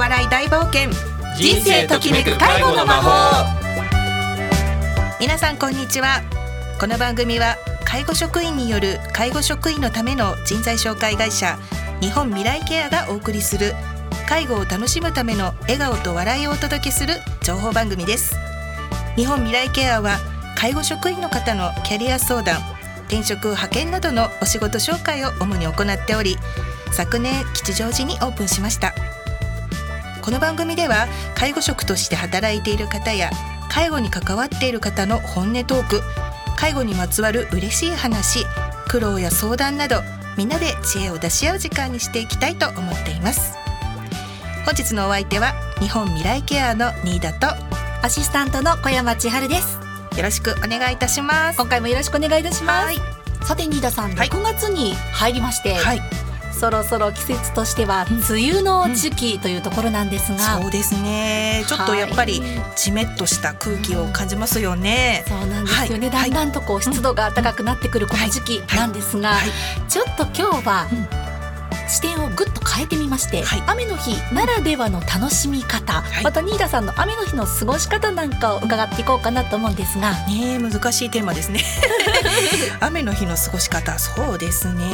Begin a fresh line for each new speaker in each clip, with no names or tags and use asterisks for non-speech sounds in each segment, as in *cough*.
笑い大冒険。
人生ときめく介護の魔法。
皆さんこんにちは。この番組は介護職員による介護職員のための人材紹介会社日本未来ケアがお送りする介護を楽しむための笑顔と笑いをお届けする情報番組です。日本未来ケアは介護職員の方のキャリア相談転職派遣などのお仕事紹介を主に行っており昨年吉祥寺にオープンしました。この番組では介護職として働いている方や介護に関わっている方の本音トーク介護にまつわる嬉しい話苦労や相談などみんなで知恵を出し合う時間にしていきたいと思っています。本日のお相手は日本未来ケアの新田と
アシスタントの小山千春です。
よろしくお願いいたします。
今回もよろしくお願いいたします。さて新田さん、
はい
6月に入りまして、
はい
そろそろ季節としては梅雨の時期というところなんですが、
そうですね。ちょっとやっぱり
はい。
じめっとした空気を感じますよね、
そうなんですよね、
はい。
だんだんとこう湿度が高くなってくるこの時期なんですが、
はい。
ちょっと今日は視点をぐっと変えてみまして、
はい。
雨の日ならではの楽しみ方、
はい。
また新田さんの雨の日の過ごし方なんかを伺っていこうかなと思うんですが、
ねえ難しいテーマですね。*laughs* 雨の日の過ごし方。そうですね。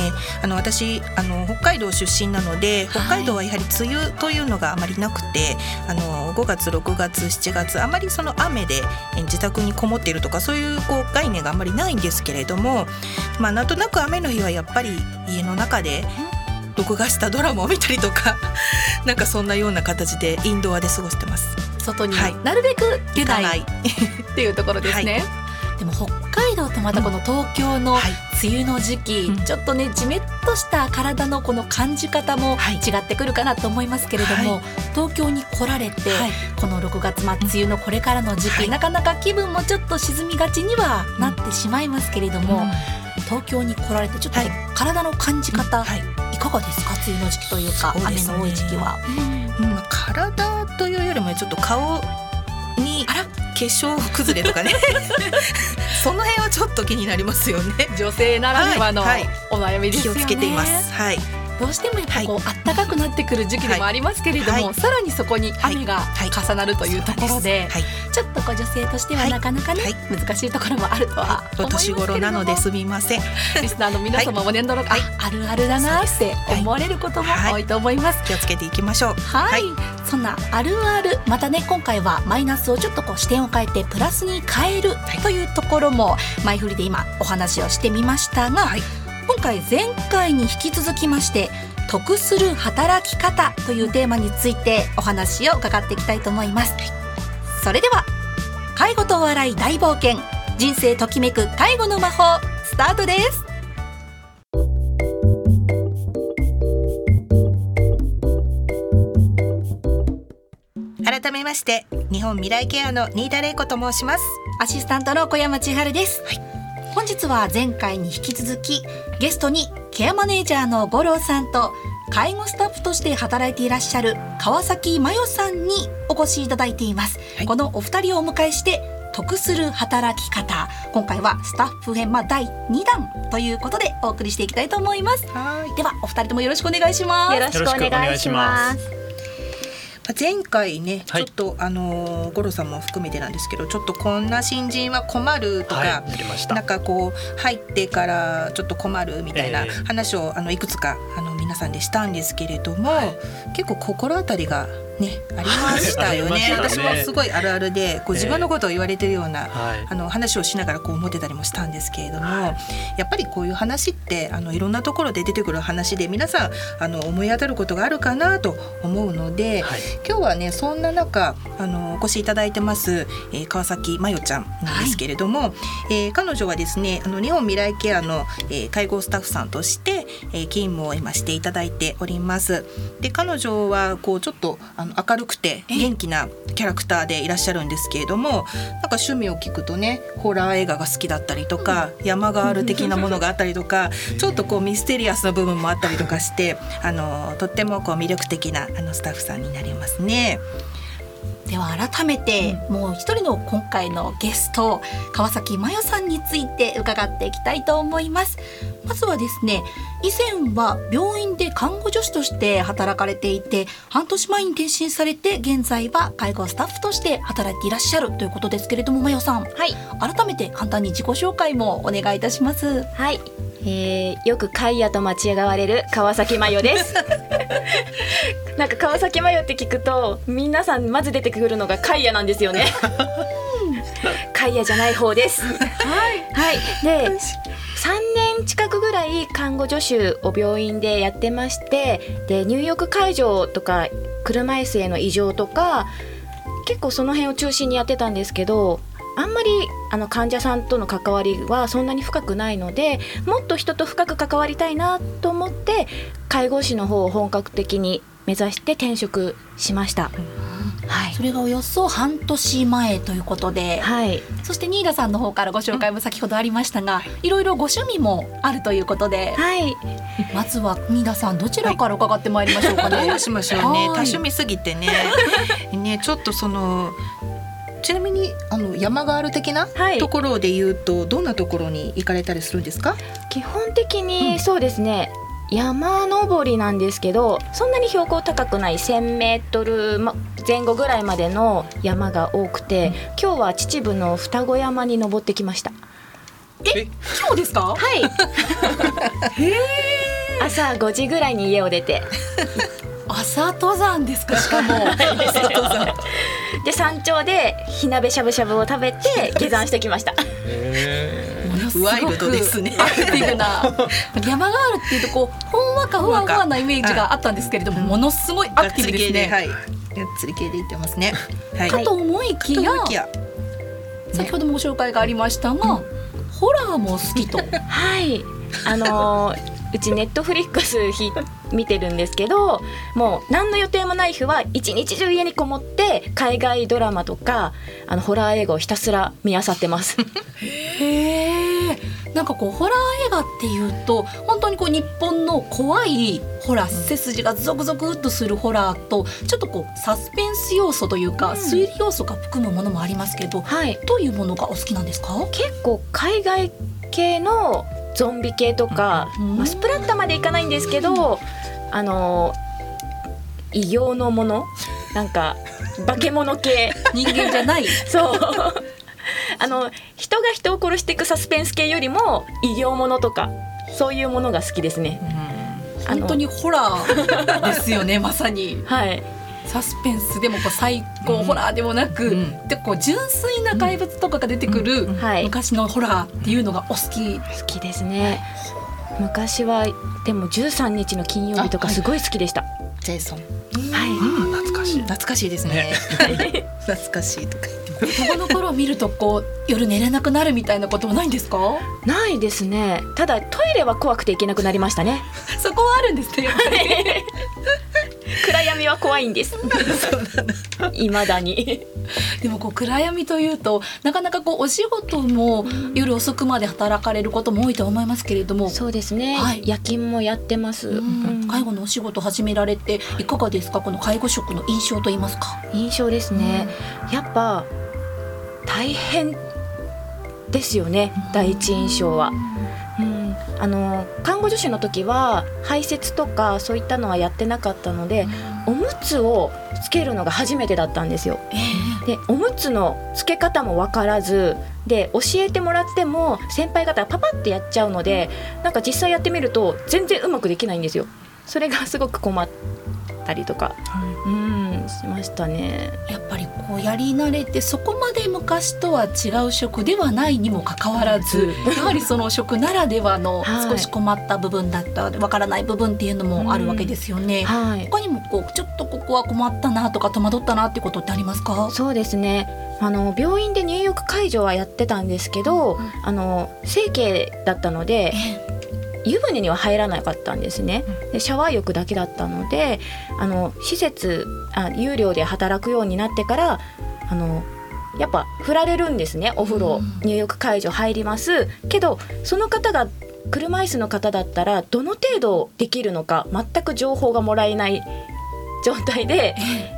あの私あの北海道出身なので北海道はやはり梅雨というのがあまりなくて、あの5月6月7月あまりその雨でえ自宅にこもっているとかそういうこう概念があまりないんですけれどもまあなんとなく雨の日はやっぱり家の中で録画したドラマを見たりとか *laughs* なんかそんなような形でインドアで過ごしてます。
外に
はい。
なるべく出ない。*laughs* っていうところですね。でも北海道とまたこの東京の
はい。
梅雨の時期、
うん。
ちょっとねじめっとした体のこの感じ方も
はい。
違ってくるかなと思いますけれども、
はい。
東京に来られて、
はい。
この6月、まあ、梅雨のこれからの時期、
はい。
なかなか気分もちょっと沈みがちにはなってしまいますけれども、東京に来られてちょっと
はい。
体の感じ方、
はい。
い、かがですか？梅雨の時期というか雨の多い時期は。
うん。まあ体というよりもちょっと顔に
あら
化粧崩れとかね。*laughs* その辺はちょっと気になりますよね。
女性ならではの
はいはい。
お悩みですよね。
気をつけています。はい
どうしてもやっぱこう、暖かくなってくる時期でもありますけれども、
はい。
さらにそこに雨が
はい。
重なるというところで、
はい。
ちょっとこう女性としては
はい。
なかなかね、
はい。
難しいところもあるとは
お
思いますけれども、
年頃なのですみません
リスナーの皆様も年度の、
はい。
ああるあるだなって思われることも多いと思います。
気をつけていきましょう。
はい、
はい。
そんなあるあるまたね今回はマイナスをちょっとこう視点を変えてプラスに変える
い。
というところも前振りで今お話をしてみましたが、
はい
今回前回に引き続きまして得する働き方というテーマについてお話を伺っていきたいと思います、それでは介護と笑い大冒険人生ときめく介護の魔法スタートです。
改めまして日本未来ケアの新田玲子と申します。
アシスタントの小山千春です、
はい
本日は前回に引き続きゲストにケアマネージャーの五郎さんと介護スタッフとして働いていらっしゃる川崎真代さんにお越しいただいています、
はい。
このお二人をお迎えして得する働き方今回はスタッフ編まあ第2弾ということでお送りしていきたいと思います。
はい。
ではお二人ともよろしくお願いします。
よろしくお願いします。
前回ね、
はい。
ちょっとあのー五郎さんも含めてなんですけどちょっとこんな新人は困るとか、
はい。
なんかこう入ってからちょっと困るみたいな
ええ。
話をあのいくつかあの皆さんでしたんですけれども、
はい。
結構心当たりがねありましたよね
ね
私もすごいあるあるでこう
ええ
自分のことを言われてるような、
はい。
あの話をしながらこう思ってたりもしたんですけれども、やっぱりこういう話ってあのいろんなところで出てくる話で皆さんあの思い当たることがあるかなと思うので、
はい。
今日はねそんな中あのお越しいただいてます、えー川崎真代ちゃんなんですけれども、えー彼女はですねあの日本未来ケアの、えー介護スタッフさんとして、えー勤務を今していただいております。で彼女はこうちょっとあの明るくて元気なキャラクターでいらっしゃるんですけれどもなんか趣味を聞くとねホラー映画が好きだったりとか、山ガール的なものがあったりとかちょっとこうミステリアスな部分もあったりとかしてあのとってもこう魅力的なあのスタッフさんになりますね。
では改めて、うん、もう一人の今回のゲスト川崎真代さんについて伺っていきたいと思いますまずはですね以前は病院で看護助手として働かれていて半年前に転身されて現在は介護スタッフとして働いていらっしゃるということですけれども真代さん、はい、改めて簡単に自己紹介もお願いいたします。
はい。えー、よくカイヤと間違われる川崎麻世です。*laughs* なんか川崎麻世って聞くと皆さんまず出てくるのがカイヤなんですよね。カイヤじゃない方です。はい、はい、で3年近くぐらい看護助手を病院でやってましてで入浴介助とか車椅子への異常とか結構その辺を中心にやってたんですけどあんまりあの患者さんとの関わりはそんなに深くないのでもっと人と深く関わりたいなと思って介護士の方を本格的に目指して転職しました。
はい、それがおよそ半年前ということで、はい、そして新田さんの方からご紹介も先ほどありましたが、いろいろご趣味もあるということで、はい、まずは新田さんどちらから伺ってまいりましょうかね。*laughs*
どうしましょうね。多趣味すぎてね、*laughs* ねちょっとそのちなみにあの山がある的なところで言うと、どんなところに行かれたりするんですか？
基本的にそうですね、うん、山登りなんですけどそんなに標高高くない1,000メートル前後ぐらいまでの山が多くて、うん、今日は秩父の双子山に登ってきました。
え今日ですか？
はい。*laughs* 朝5時ぐらいに家を出て。
朝登山ですか？しかも。*laughs*
で山頂で火鍋しゃぶしゃぶを食べて *laughs* 下山してきました
ワイルドですね。
アクティブな山があるっていうとこうほんわかふわふわなイメージがあったんですけれども、ものすごいアクティブですね。
はい、がっつり系で言ってますね。
はい、かと思いきや先ほどもご紹介がありましたが、ホラーも好きと。
はい。あのー *laughs* うちネットフリックス見てるんですけどもう何の予定もない日は一日中家にこもって海外ドラマとかあのホラー映画をひたすら見漁ってます。
へえなんかこうホラー映画っていうと本当にこう日本の怖いホラー背筋がゾクゾクっとするホラーとちょっとこうサスペンス要素というか、推理要素が含むものもありますけど、はい、どういうものがお好きなんですか？
結構海外系のゾンビ系とか、まあ、スプラッタまでいかないんですけどあの異形のもの？なんか化け物系？
人間じゃない。*laughs*
そう *laughs* あの人が人を殺していくサスペンス系よりも異形ものとかそういうものが好きですね。
本当にホラーですよね *laughs* まさに。
はい。
サスペンスでもこう最高ホラーでもなく、うん、でこう純粋な怪物とかが出てくる昔のホラーっていうのがお好き、
好きですね。昔はでも13日の金曜日とかすごい好きでした。
ジェイソン。
はい。
懐かしい。懐かしいですね。*laughs* 懐かしいとか
言って。子供の頃見るとこう夜寝れなくなるみたいなこともないんですか？
ないですね。ただトイレは怖くて行けなくなりましたね。*laughs*
そこはあるんですね。*laughs*
暗闇は怖いんです。未だに。
でもこう暗闇というとなかなかこうお仕事も夜遅くまで働かれることも多いと思いますけれども。
そうですね、はい、夜勤もやってます、
介護のお仕事始められていかがですか？この介護職の印象と言いますか？
印象ですね、やっぱ大変ですよね。第一印象は。あの看護助手の時は排泄とかそういったのはやってなかったので、おむつをつけるのが初めてだったんですよ。でおむつのつけ方も分からずで教えてもらっても先輩方がパパってやっちゃうのでなんか実際やってみると全然うまくできないんですよ。それがすごく困ったりとか、うん、しましたね。
やっぱりこうやり慣れてそこまで昔とは違う職ではないにもかかわらず、やはりその職ならではの *laughs* 少し困った部分だったわからない部分っていうのもあるわけですよね。はい、他にもこうちょっとここは困ったなとか戸惑ったなってことってありますか？
そうですね。あの病院で入浴介助はやってたんですけど、うん、あの整形だったので。湯船には入らなかったんですね。でシャワー浴だけだったのであの施設あ有料で働くようになってからあのやっぱ振られるんですね。お風呂入浴介助入ります。けどその方が車椅子の方だったらどの程度できるのか全く情報がもらえない状態で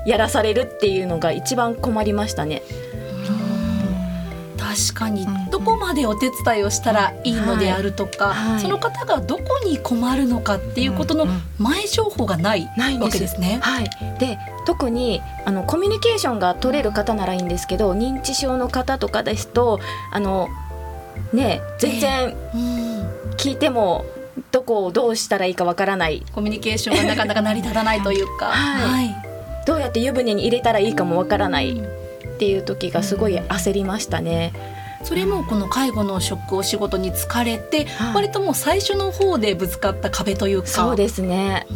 やらされるっていうのが一番困りましたね。
確かにどこまでお手伝いをしたらいいのであるとか、
はい。はい。
その方がどこに困るのかっていうことの前情報がないわけですね。
はい、で特にあのコミュニケーションが取れる方ならいいんですけど認知症の方とかですとあのね全然
うん。
聞いてもどこをどうしたらいいかわからない。
コミュニケーションがなかなか成り立たないというか、*laughs*
はい。どうやって湯船に入れたらいいかもわからないっていう時がすごい焦りましたね。
それもこの介護の職お仕事に疲れて、
はい
割ともう最初の方でぶつかった壁というか
そうですね。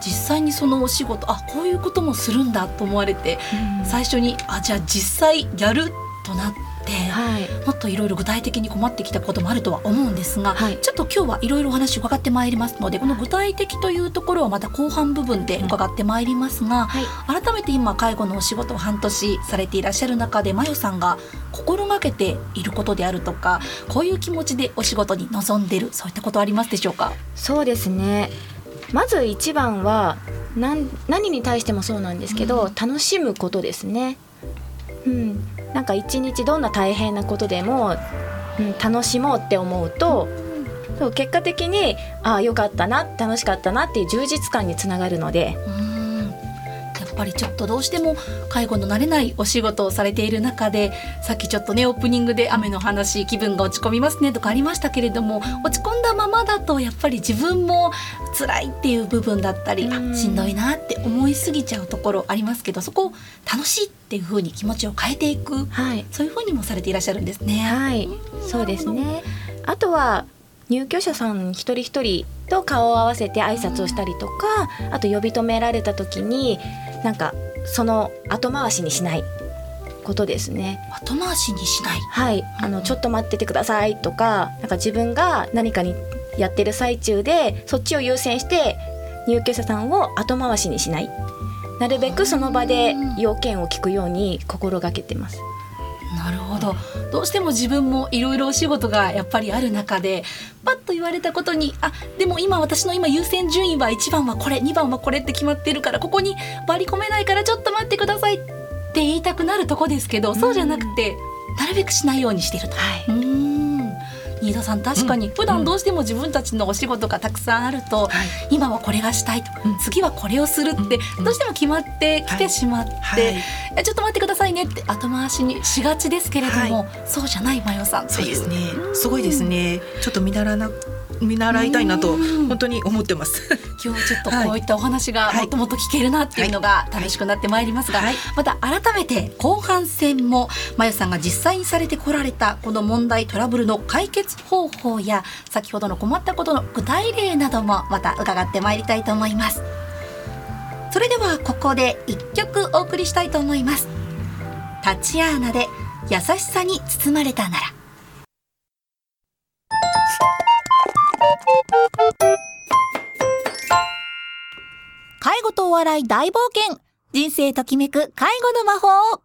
実際にそのお仕事あこういうこともするんだと思われて最初にあじゃあ実際やるとなって、
はい、
もっといろいろ具体的に困ってきたこともあるとは思うんですが、
はい。
ちょっと今日はいろいろお話伺ってまいりますのでこの具体的というところはまた後半部分で伺ってまいりますが、
はい。
改めて今介護のお仕事を半年されていらっしゃる中でまよさんが心がけていることであるとかこういう気持ちでお仕事に臨んでるそういったことはありますでしょうか？
そうですね。まず一番は何何に対してもそうなんですけど、楽しむことですね。うん、なんか一日どんな大変なことでも、うん、楽しもうって思うと、そう結果的にああよかったな楽しかったなっていう充実感につながるので、
うーんぱりちょっとどうしても介護の慣れないお仕事をされている中でさっきちょっとねオープニングで雨の話気分が落ち込みますねとかありましたけれども落ち込んだままだとやっぱり自分も辛いっていう部分だったりしんどいなって思いすぎちゃうところありますけどそこを楽しいっていう風に気持ちを変えていく
はい、
そういう風にもされていらっしゃるんですね。
はい、そうですね。あとは入居者さん一人一人と顔を合わせて挨拶をしたりとか、あと呼び止められた時になんかその後回しにしないことですね。
後回しにしない？
はい、あのちょっと待っててくださいとか、なんか自分が何かにやってる最中でそっちを優先して入居者さんを後回しにしない。なるべくその場で要件を聞くように心がけてます。
どどうしても自分もいろいろお仕事がやっぱりある中でパッと言われたことにあでも今私の今優先順位は1番はこれ2番はこれって決まってるからここに割り込めないからちょっと待ってくださいって言いたくなるとこですけど、そうじゃなくてなるべくしないようにしていると。
はい。
新田さん確かに普段どうしても自分たちのお仕事がたくさんあると、今はこれがしたいと、
うん。
次はこれをするってどうしても決まってきてしまって、ちょっと待ってくださいねって後回しにしがちですけれども、そうじゃないマヨさん
そうですね。すごいですね。ちょっと見習な見習いたいなと
うん。
本当に思ってます。*laughs*
今日ちょっとこういったお話が
はい。
もっともっと聞けるなっていうのが楽しくなってまいりますが、
はい。
また改めて後半戦もまゆさんが実際にされてこられたこの問題トラブルの解決方法や先ほどの困ったことの具体例などもまた伺ってまいりたいと思います。それではここで一曲お送りしたいと思います。タチアーナで優しさに包まれたならとお笑い大冒険。人生ときめく介護の魔法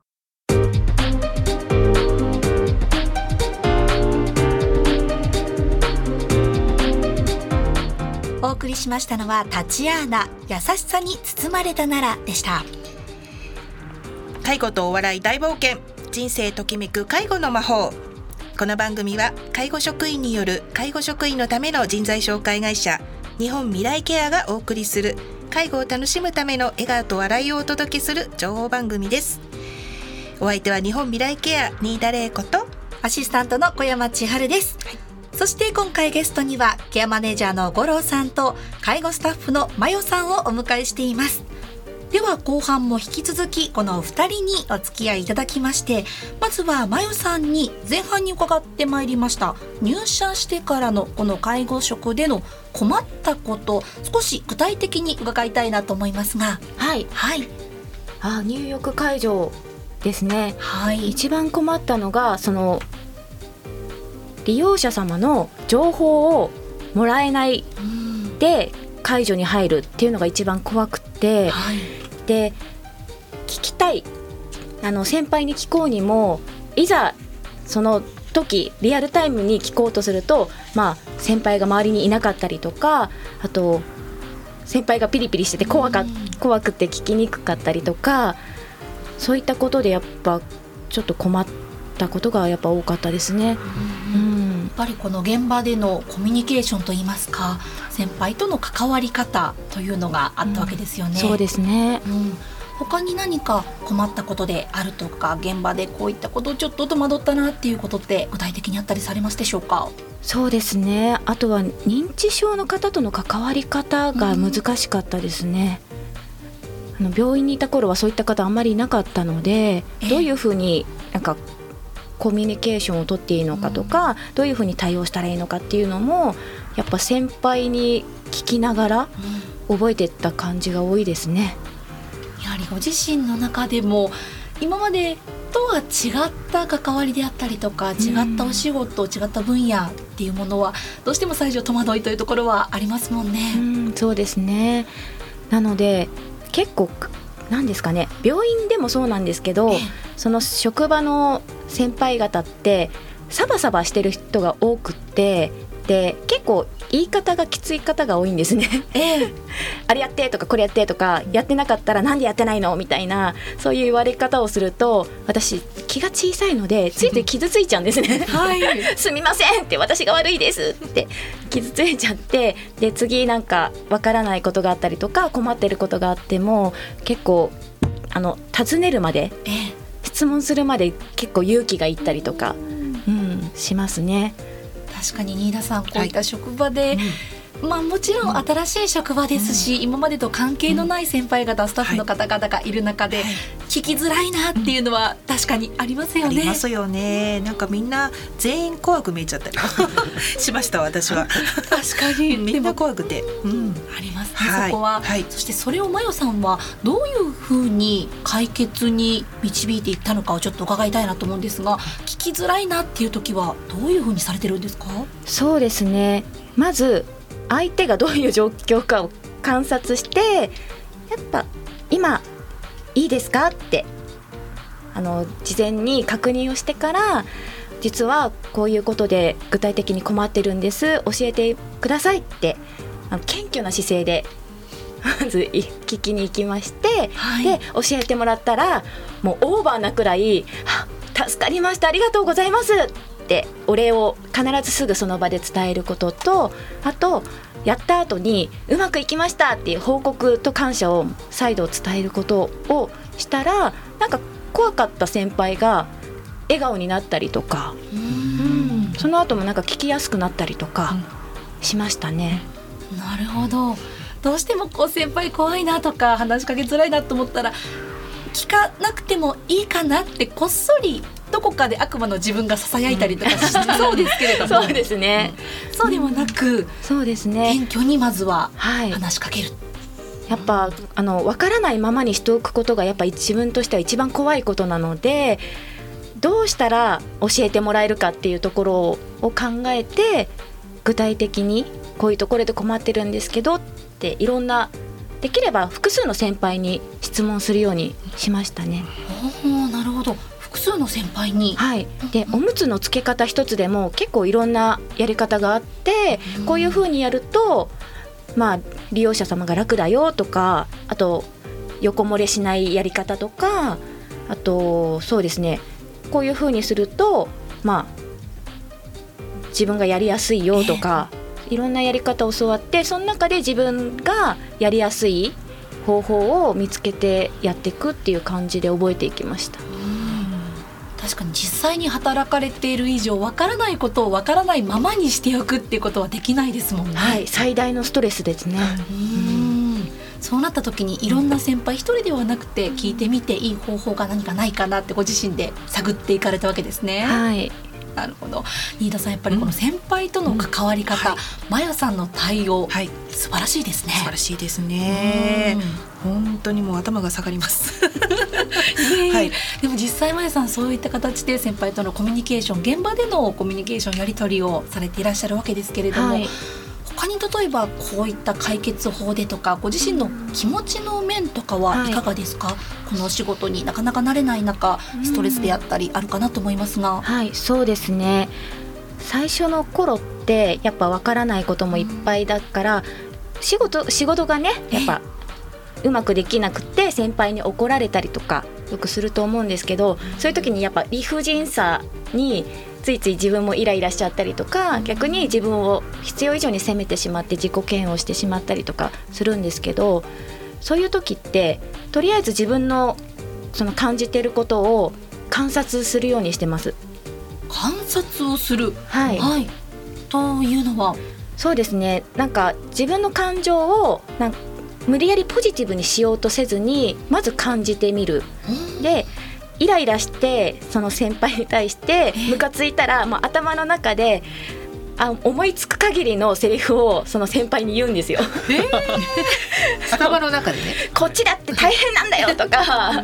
お送りしましたのはタチアーナ。優しさに包まれたならでした。
介護とお笑い大冒険。人生ときめく介護の魔法。この番組は介護職員による介護職員のための人材紹介会社日本未来ケアがお送りする介護を楽しむための笑顔と笑いをお届けする情報番組です。お相手は日本未来ケア新田玲子と
アシスタントの小山千春です、そして今回ゲストにはケアマネージャーの五郎さんと介護スタッフのマヨさんをお迎えしていますでは後半も引き続きこのお二人にお付き合いいただきましてまずはマヨさんに前半に伺ってまいりました。入社してからのこの介護職での困ったこと少し具体的に伺いたいなと思いますが。
はい。
はい。
あ、入浴会場ですね。
はい。
一番困ったのがその利用者様の情報をもらえない
うん。
で解除に入るっていうのが一番怖くって
はい
で聞きたい。あの先輩に聞こうにもいざその時リアルタイムに聞こうとするとまあ先輩が周りにいなかったりとかあと先輩がピリピリしてて怖か怖くて聞きにくかったりとかそういったことでやっぱちょっと困ったことがやっぱ多かったですね。
ぱりこの現場でのコミュニケーションといいますか先輩との関わり方というのがあったわけですよね。
うん、そうですね、
うん。他に何か困ったことであるとか現場でこういったことをちょっと戸惑ったなっていうことって具体的にあったりされますでしょうか？
そうですね。あとは認知症の方との関わり方が難しかったですね、うん、あの病院にいた頃はそういった方あんまりいなかったのでどういうふうになんかコミュニケーションをとっていいのかとか、うん、どういうふうに対応したらいいのかっていうのもやっぱ先輩に聞きながら覚えていった感じが多いですね。
やはりご自身の中でも今までとは違った関わりであったりとか違ったお仕事、うん、違った分野っていうものはどうしても最初戸惑いというところはありますもんね。
うん、そうですねなので結構何ですかね病院でもそうなんですけど、その職場の先輩方ってサバサバしてる人が多くってで結構言い方がきつい方が多いんですね。ええ、*laughs* あれやってとかこれやってとかやってなかったらなんでやってないのみたいなそういう言われ方をすると私気が小さいのでついつい傷ついちゃうんですね。はい。*laughs* すみませんって私が悪いですって傷ついちゃってで次なんかわからないことがあったりとか困ってることがあっても結構あの尋ねるまで、ええ、質問するまで結構勇気がいったりとか、うん、しますね。
確かに新田さんこういった職場で、まあ、もちろん新しい職場ですし、うん、今までと関係のない先輩方、スタッフの方々がいる中で、聞きづらいなっていうのは確かにありますよね。
ありますよね。なんかみんな全員怖く見えちゃったり *laughs* しました私は。
確かに *laughs*
みんな怖くて。
うん、ありますね、はい、そこは、はい。そしてそれをまよさんはどういうふうに解決に導いていったのかをちょっと伺いたいなと思うんですが、聞きづらいなっていう時はどういうふうにされてるんですか？
そうですね。まず相手がどういう状況かを観察してやっぱ今いいですかってあの事前に確認をしてから実はこういうことで具体的に困ってるんです教えてくださいってあの謙虚な姿勢でまず聞きに行きまして、はい、で教えてもらったらもうオーバーなくらい「助かりましたありがとうございます」ってお礼を必ずすぐその場で伝えることとあとやった後にうまくいきましたっていう報告と感謝を再度伝えることをしたらなんか怖かった先輩が笑顔になったりとかうん。その後もなんか聞きやすくなったりとかしましたね。
なるほど。どうしてもこう先輩怖いなとか話しかけづらいなと思ったら聞かなくてもいいかなってこっそりどこかで悪魔の自分がささやいたりとかし *laughs* そうですけれど
も。そうですね、
そうではなく、
そうですね。
謙虚にまずは話しかける、
やっぱあの分からないままにしておくことがやっぱ自分としては一番怖いことなのでどうしたら教えてもらえるかっていうところを考えて具体的にこういうところで困ってるんですけどっていろんなできれば複数の先輩に質問するようにしましたね。
なるほど複数の先輩に。
はい、でおむつのつけ方一つでも結構いろんなやり方があって、こういうふうにやるとまあ利用者様が楽だよとかあと横漏れしないやり方とかあとそうですねこういうふうにするとまあ自分がやりやすいよとか、いろんなやり方を教わってその中で自分がやりやすい方法を見つけてやっていくっていう感じで覚えていきました。
確かに実際に働かれている以上わからないことをわからないままにしておくっていうことはできないですもんね。
はい、最大のストレスですね。
うんそうなった時にいろんな先輩一人ではなくて聞いてみていい方法が何かないかなってご自身で探っていかれたわけですね。
はい。
なるほど。新田さんやっぱりこの先輩との関わり方、マヤさんの対応、はい、素晴らしいですね。
素晴らしいですね。本当にもう頭が下がります。*laughs*
はい、でも実際マヤさんそういった形で先輩とのコミュニケーション現場でのコミュニケーションやり取りをされていらっしゃるわけですけれども、はい他に例えばこういった解決法でとかご自身の気持ちの面とかはい。かがですか、はい、この仕事になかなか慣れない中ストレスであったりあるかなと思いますが。
はいそうですね。最初の頃ってやっぱわからないこともいっぱいだから、仕事仕事がねやっぱうまくできなくて先輩に怒られたりとかよくすると思うんですけどそういう時にやっぱ理不尽さについつい自分もイライラしちゃったりとか逆に自分を必要以上に責めてしまって自己嫌悪してしまったりとかするんですけどそういう時ってとりあえず自分のその感じてることを観察するようにしてます。
観察をする、
はい、
はい、というのは？
そうですね。なんか自分の感情をなん無理やりポジティブにしようとせずにまず感じてみる。でイライラしてその先輩に対してムカついたら、まあ、頭の中であ思いつく限りのセリフをその先輩に言うんですよ。*laughs*
頭の中でね。
こっちだって大変なんだよとか、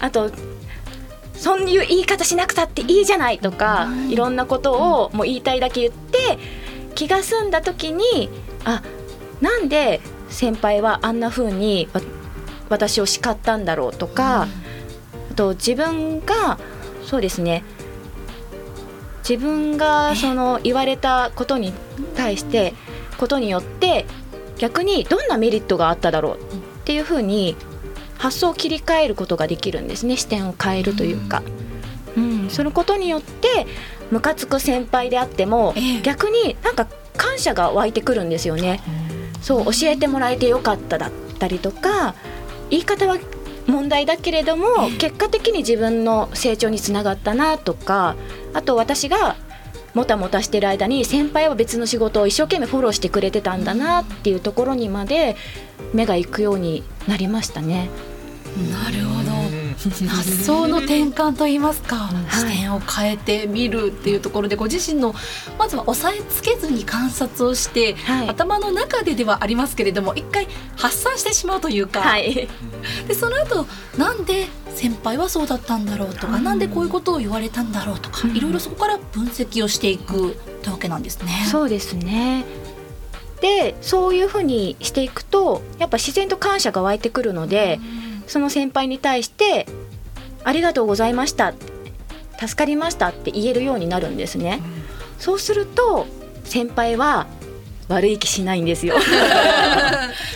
あとそういう言い方しなくたっていいじゃないとか、いろんなことをもう言いたいだけ言って気が済んだ時にあなんで先輩はあんな風に私を叱ったんだろうとか、あと自分がそうですね。自分がその言われたことに対してことによって逆にどんなメリットがあっただろう？っていうふうに発想を切り替えることができるんですね。視点を変えるというか。うん、そのことによってムカつく先輩であっても、逆になんか感謝が湧いてくるんですよね。そう教えてもらえてよかっただったりとか言い方は問題だけれども、結果的に自分の成長につながったなとかあと私がもたもたしてる間に先輩は別の仕事を一生懸命フォローしてくれてたんだなっていうところにまで目が行くようになりましたね。
なるほど発想の転換といいますか、はい、視点を変えてみるっていうところでご自身のまずは押さえつけずに観察をして、はい、頭の中でではありますけれども一回発散してしまうというか、
はい、*laughs*
でその後なんで先輩はそうだったんだろうとか、うん、なんでこういうことを言われたんだろうとか、うん、いろいろそこから分析をしていくわけなんですね。
そうですね。でそういうふうにしていくとやっぱ自然と感謝が湧いてくるので、うんその先輩に対して「ありがとうございました」「助かりました」って言えるようになるんですね。そうすると先輩は悪い気しないんですよ。*laughs*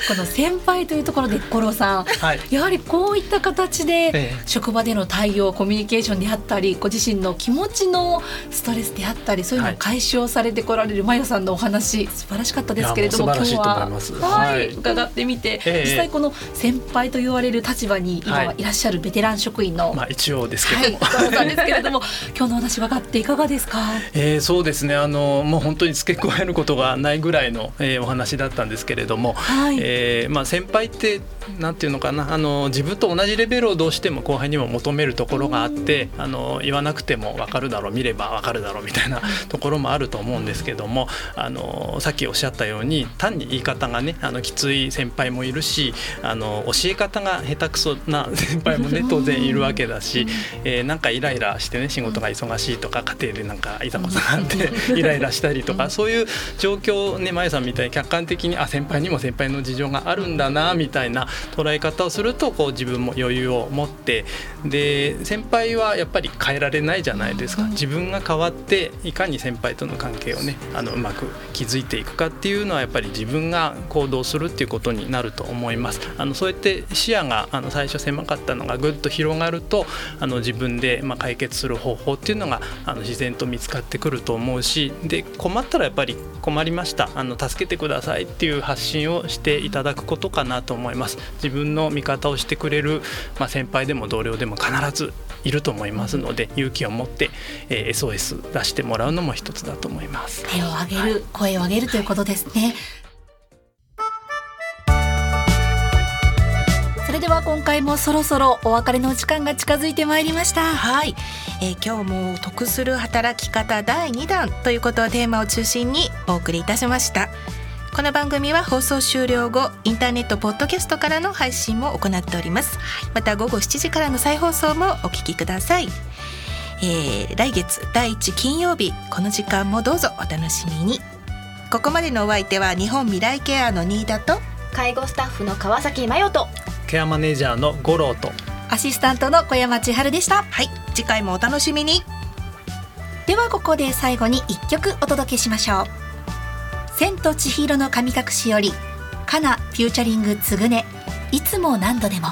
この先輩というところで五郎さん、はい、やはりこういった形で職場での対応コミュニケーションであったりご自身の気持ちのストレスであったりそういうのを解消されてこられるまよさんのお話素晴らしかったですけれども
今日は、
はい、伺ってみて、実際この先輩と言われる立場に今はいらっしゃるベテラン職員の、
まあ一応ですけども、
はい、さんですけれども今日のお話伺っていかがですか？
えー、そうですね。あのもう本当に付け加えることがないぐらいいの、えー、お話だったんですけれども、はい、えー、まあ、先輩ってなんていうのかなあの自分と同じレベルをどうしても後輩にも求めるところがあってあの言わなくても分かるだろう見れば分かるだろうみたいなところもあると思うんですけどもあのさっきおっしゃったように単に言い方がねあのきつい先輩もいるしあの教え方が下手くそな *laughs* 先輩もね *laughs* 当然いるわけだし、えー、なんかイライラしてね仕事が忙しいとか家庭でなんかいざこざがあって *laughs* イライラしたりとかそういう状況をねまゆさんみたいに客観的にあ先輩にも先輩の事情があるんだなみたいな捉え方をするとこう自分も余裕を持ってで先輩はやっぱり変えられないじゃないですか。自分が変わっていかに先輩との関係をねあのうまく築いていくかっていうのはやっぱり自分が行動するっていうことになると思います。あのそうやって視野があの最初狭かったのがぐっと広がるとあの自分でま解決する方法っていうのがあの自然と見つかってくると思うしで困ったらやっぱり困りました。あの助けてくださいっていう発信をしていただくことかなと思います。自分の味方をしてくれる、まあ、先輩でも同僚でも必ずいると思いますので勇気を持って、えー、SOS 出してもらうのも一つだと思います。
手を挙げる、はい、声を上げるということですね、それでは今回もそろそろお別れの時間が近づいてまいりました。
はい、えー、今日も得する働き方第2弾ということをテーマを中心にお送りいたしました。この番組は放送終了後インターネットポッドキャストからの配信も行っております。また午後7時からの再放送もお聞きください、えー、来月第1金曜日この時間もどうぞお楽しみに。ここまでのお相手は日本未来ケアの新田と
介護スタッフの川崎真代と
ケアマネージャーの五郎と。
アシスタントの小山千春でした。
はい。次回もお楽しみに。
ではここで最後に一曲お届けしましょう。千と千尋の神隠しよりかなフューチャリングつぐね。いつも何度でも